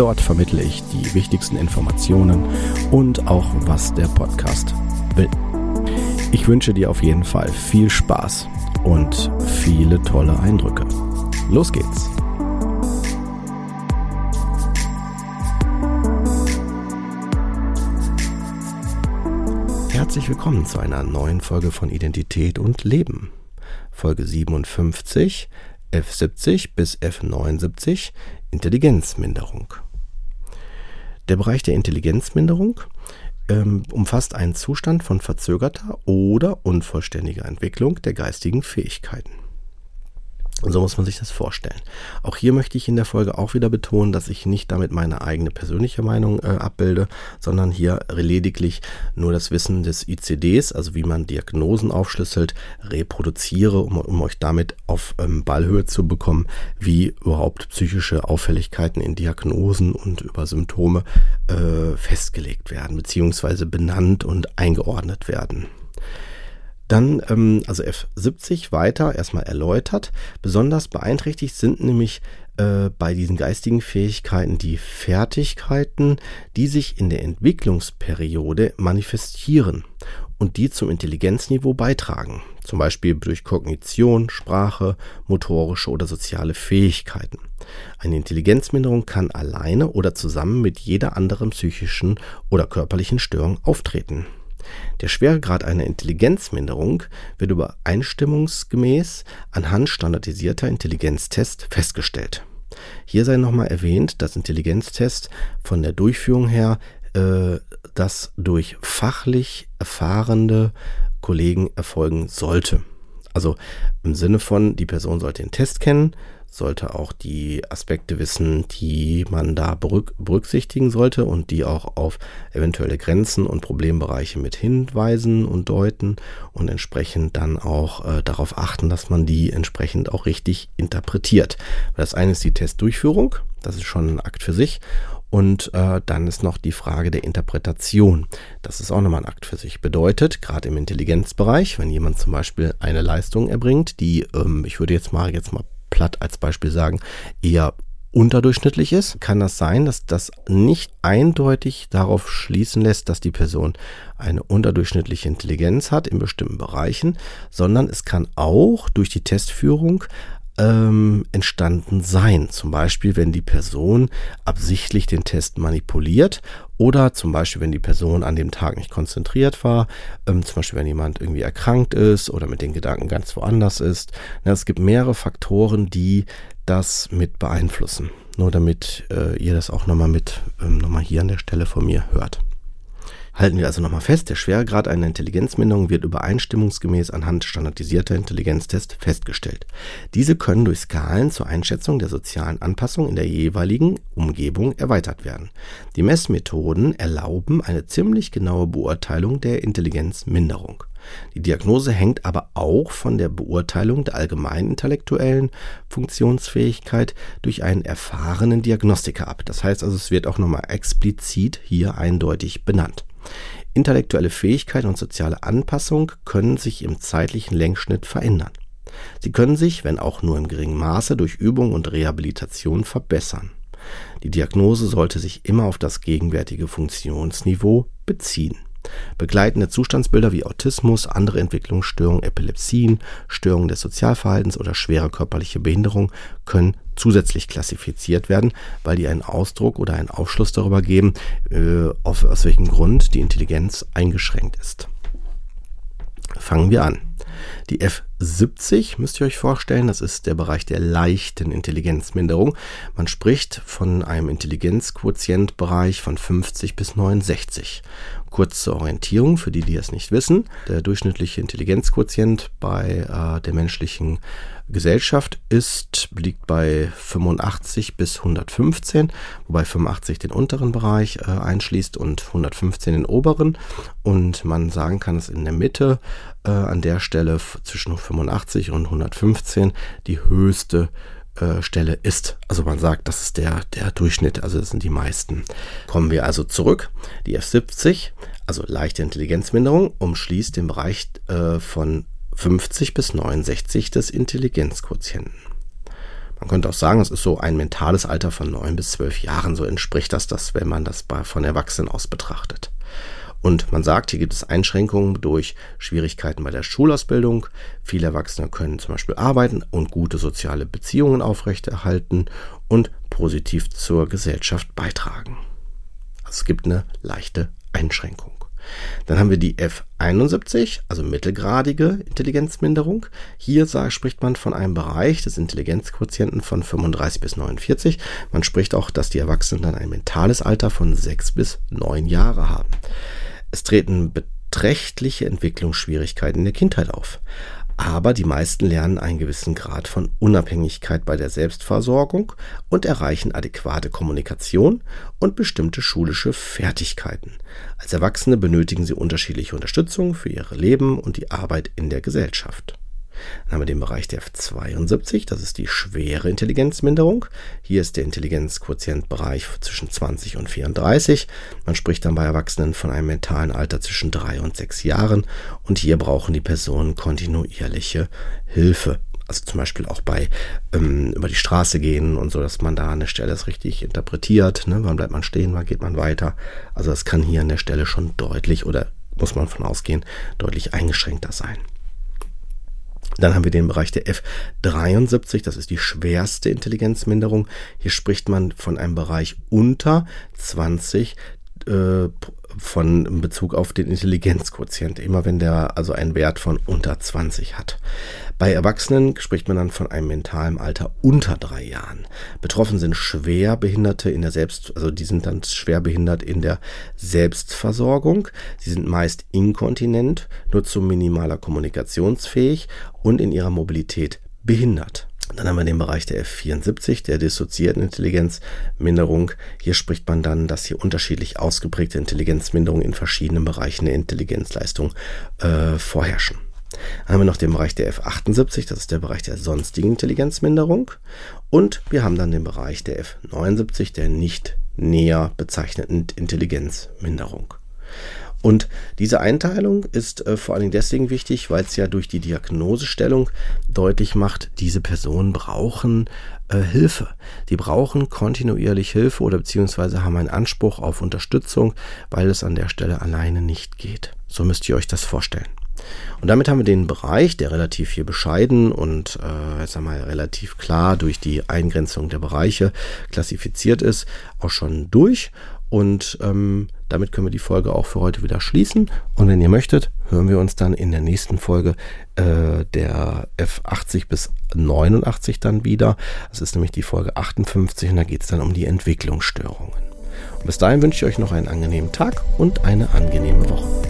Dort vermittle ich die wichtigsten Informationen und auch, was der Podcast will. Ich wünsche dir auf jeden Fall viel Spaß und viele tolle Eindrücke. Los geht's! Herzlich willkommen zu einer neuen Folge von Identität und Leben. Folge 57, F70 bis F79 Intelligenzminderung. Der Bereich der Intelligenzminderung ähm, umfasst einen Zustand von verzögerter oder unvollständiger Entwicklung der geistigen Fähigkeiten. So muss man sich das vorstellen. Auch hier möchte ich in der Folge auch wieder betonen, dass ich nicht damit meine eigene persönliche Meinung äh, abbilde, sondern hier lediglich nur das Wissen des ICDs, also wie man Diagnosen aufschlüsselt, reproduziere, um, um euch damit auf ähm, Ballhöhe zu bekommen, wie überhaupt psychische Auffälligkeiten in Diagnosen und über Symptome äh, festgelegt werden, beziehungsweise benannt und eingeordnet werden. Dann, ähm, also F70 weiter erstmal erläutert. Besonders beeinträchtigt sind nämlich äh, bei diesen geistigen Fähigkeiten die Fertigkeiten, die sich in der Entwicklungsperiode manifestieren und die zum Intelligenzniveau beitragen. Zum Beispiel durch Kognition, Sprache, motorische oder soziale Fähigkeiten. Eine Intelligenzminderung kann alleine oder zusammen mit jeder anderen psychischen oder körperlichen Störung auftreten. Der Schweregrad einer Intelligenzminderung wird übereinstimmungsgemäß anhand standardisierter Intelligenztests festgestellt. Hier sei nochmal erwähnt, dass Intelligenztests von der Durchführung her äh, das durch fachlich erfahrene Kollegen erfolgen sollte. Also im Sinne von, die Person sollte den Test kennen, sollte auch die Aspekte wissen, die man da berücksichtigen sollte und die auch auf eventuelle Grenzen und Problembereiche mit hinweisen und deuten und entsprechend dann auch äh, darauf achten, dass man die entsprechend auch richtig interpretiert. Das eine ist die Testdurchführung, das ist schon ein Akt für sich. Und äh, dann ist noch die Frage der Interpretation. Das ist auch nochmal ein Akt für sich. Bedeutet, gerade im Intelligenzbereich, wenn jemand zum Beispiel eine Leistung erbringt, die, ähm, ich würde jetzt mal jetzt mal platt als Beispiel sagen, eher unterdurchschnittlich ist, kann das sein, dass das nicht eindeutig darauf schließen lässt, dass die Person eine unterdurchschnittliche Intelligenz hat in bestimmten Bereichen, sondern es kann auch durch die Testführung ähm, entstanden sein. Zum Beispiel, wenn die Person absichtlich den Test manipuliert oder zum Beispiel, wenn die Person an dem Tag nicht konzentriert war, ähm, zum Beispiel, wenn jemand irgendwie erkrankt ist oder mit den Gedanken ganz woanders ist. Ja, es gibt mehrere Faktoren, die das mit beeinflussen. Nur damit äh, ihr das auch nochmal mit, ähm, nochmal hier an der Stelle von mir hört. Halten wir also nochmal fest, der Schweregrad einer Intelligenzminderung wird übereinstimmungsgemäß anhand standardisierter Intelligenztests festgestellt. Diese können durch Skalen zur Einschätzung der sozialen Anpassung in der jeweiligen Umgebung erweitert werden. Die Messmethoden erlauben eine ziemlich genaue Beurteilung der Intelligenzminderung. Die Diagnose hängt aber auch von der Beurteilung der allgemeinen intellektuellen Funktionsfähigkeit durch einen erfahrenen Diagnostiker ab. Das heißt also, es wird auch nochmal explizit hier eindeutig benannt. Intellektuelle Fähigkeit und soziale Anpassung können sich im zeitlichen Längsschnitt verändern. Sie können sich, wenn auch nur im geringen Maße, durch Übung und Rehabilitation verbessern. Die Diagnose sollte sich immer auf das gegenwärtige Funktionsniveau beziehen. Begleitende Zustandsbilder wie Autismus, andere Entwicklungsstörungen, Epilepsien, Störungen des Sozialverhaltens oder schwere körperliche Behinderung können zusätzlich klassifiziert werden, weil die einen Ausdruck oder einen Aufschluss darüber geben, äh, auf, aus welchem Grund die Intelligenz eingeschränkt ist. Fangen wir an. Die F70 müsst ihr euch vorstellen, das ist der Bereich der leichten Intelligenzminderung. Man spricht von einem Intelligenzquotientbereich von 50 bis 69. Kurz zur Orientierung für die, die es nicht wissen. Der durchschnittliche Intelligenzquotient bei äh, der menschlichen Gesellschaft ist, liegt bei 85 bis 115, wobei 85 den unteren Bereich äh, einschließt und 115 den oberen. Und man sagen kann, dass in der Mitte äh, an der Stelle zwischen 85 und 115 die höchste äh, Stelle ist. Also man sagt, das ist der, der Durchschnitt, also das sind die meisten. Kommen wir also zurück. Die F70, also leichte Intelligenzminderung, umschließt den Bereich äh, von 50 bis 69 des Intelligenzquotienten. Man könnte auch sagen, es ist so ein mentales Alter von 9 bis 12 Jahren. So entspricht das das, wenn man das bei, von Erwachsenen aus betrachtet. Und man sagt, hier gibt es Einschränkungen durch Schwierigkeiten bei der Schulausbildung. Viele Erwachsene können zum Beispiel arbeiten und gute soziale Beziehungen aufrechterhalten und positiv zur Gesellschaft beitragen. Also es gibt eine leichte Einschränkung. Dann haben wir die F71, also mittelgradige Intelligenzminderung. Hier spricht man von einem Bereich des Intelligenzquotienten von 35 bis 49. Man spricht auch, dass die Erwachsenen dann ein mentales Alter von 6 bis 9 Jahre haben. Es treten beträchtliche Entwicklungsschwierigkeiten in der Kindheit auf. Aber die meisten lernen einen gewissen Grad von Unabhängigkeit bei der Selbstversorgung und erreichen adäquate Kommunikation und bestimmte schulische Fertigkeiten. Als Erwachsene benötigen sie unterschiedliche Unterstützung für ihr Leben und die Arbeit in der Gesellschaft. Dann haben wir den Bereich der F72, das ist die schwere Intelligenzminderung. Hier ist der Intelligenzquotientbereich zwischen 20 und 34. Man spricht dann bei Erwachsenen von einem mentalen Alter zwischen 3 und 6 Jahren und hier brauchen die Personen kontinuierliche Hilfe. Also zum Beispiel auch bei ähm, über die Straße gehen und so, dass man da an der Stelle das richtig interpretiert. Ne? Wann bleibt man stehen, wann geht man weiter? Also das kann hier an der Stelle schon deutlich oder muss man von ausgehen, deutlich eingeschränkter sein. Dann haben wir den Bereich der F73, das ist die schwerste Intelligenzminderung. Hier spricht man von einem Bereich unter 20 äh, von in Bezug auf den Intelligenzquotient, immer wenn der also einen Wert von unter 20 hat. Bei Erwachsenen spricht man dann von einem mentalen Alter unter drei Jahren. Betroffen sind Schwerbehinderte in der Selbst, also die sind dann schwerbehindert in der Selbstversorgung. Sie sind meist inkontinent, nur zu minimaler kommunikationsfähig und in ihrer Mobilität behindert. Dann haben wir den Bereich der F74, der dissoziierten Intelligenzminderung. Hier spricht man dann, dass hier unterschiedlich ausgeprägte Intelligenzminderungen in verschiedenen Bereichen der Intelligenzleistung äh, vorherrschen. Dann haben wir noch den Bereich der F78, das ist der Bereich der sonstigen Intelligenzminderung. Und wir haben dann den Bereich der F79, der nicht näher bezeichneten Intelligenzminderung. Und diese Einteilung ist äh, vor allen Dingen deswegen wichtig, weil es ja durch die Diagnosestellung deutlich macht, diese Personen brauchen äh, Hilfe. Die brauchen kontinuierlich Hilfe oder beziehungsweise haben einen Anspruch auf Unterstützung, weil es an der Stelle alleine nicht geht. So müsst ihr euch das vorstellen. Und damit haben wir den Bereich, der relativ hier bescheiden und äh, jetzt mal relativ klar durch die Eingrenzung der Bereiche klassifiziert ist, auch schon durch. Und ähm, damit können wir die Folge auch für heute wieder schließen. Und wenn ihr möchtet, hören wir uns dann in der nächsten Folge äh, der F80 bis 89 dann wieder. Das ist nämlich die Folge 58 und da geht es dann um die Entwicklungsstörungen. Und bis dahin wünsche ich euch noch einen angenehmen Tag und eine angenehme Woche.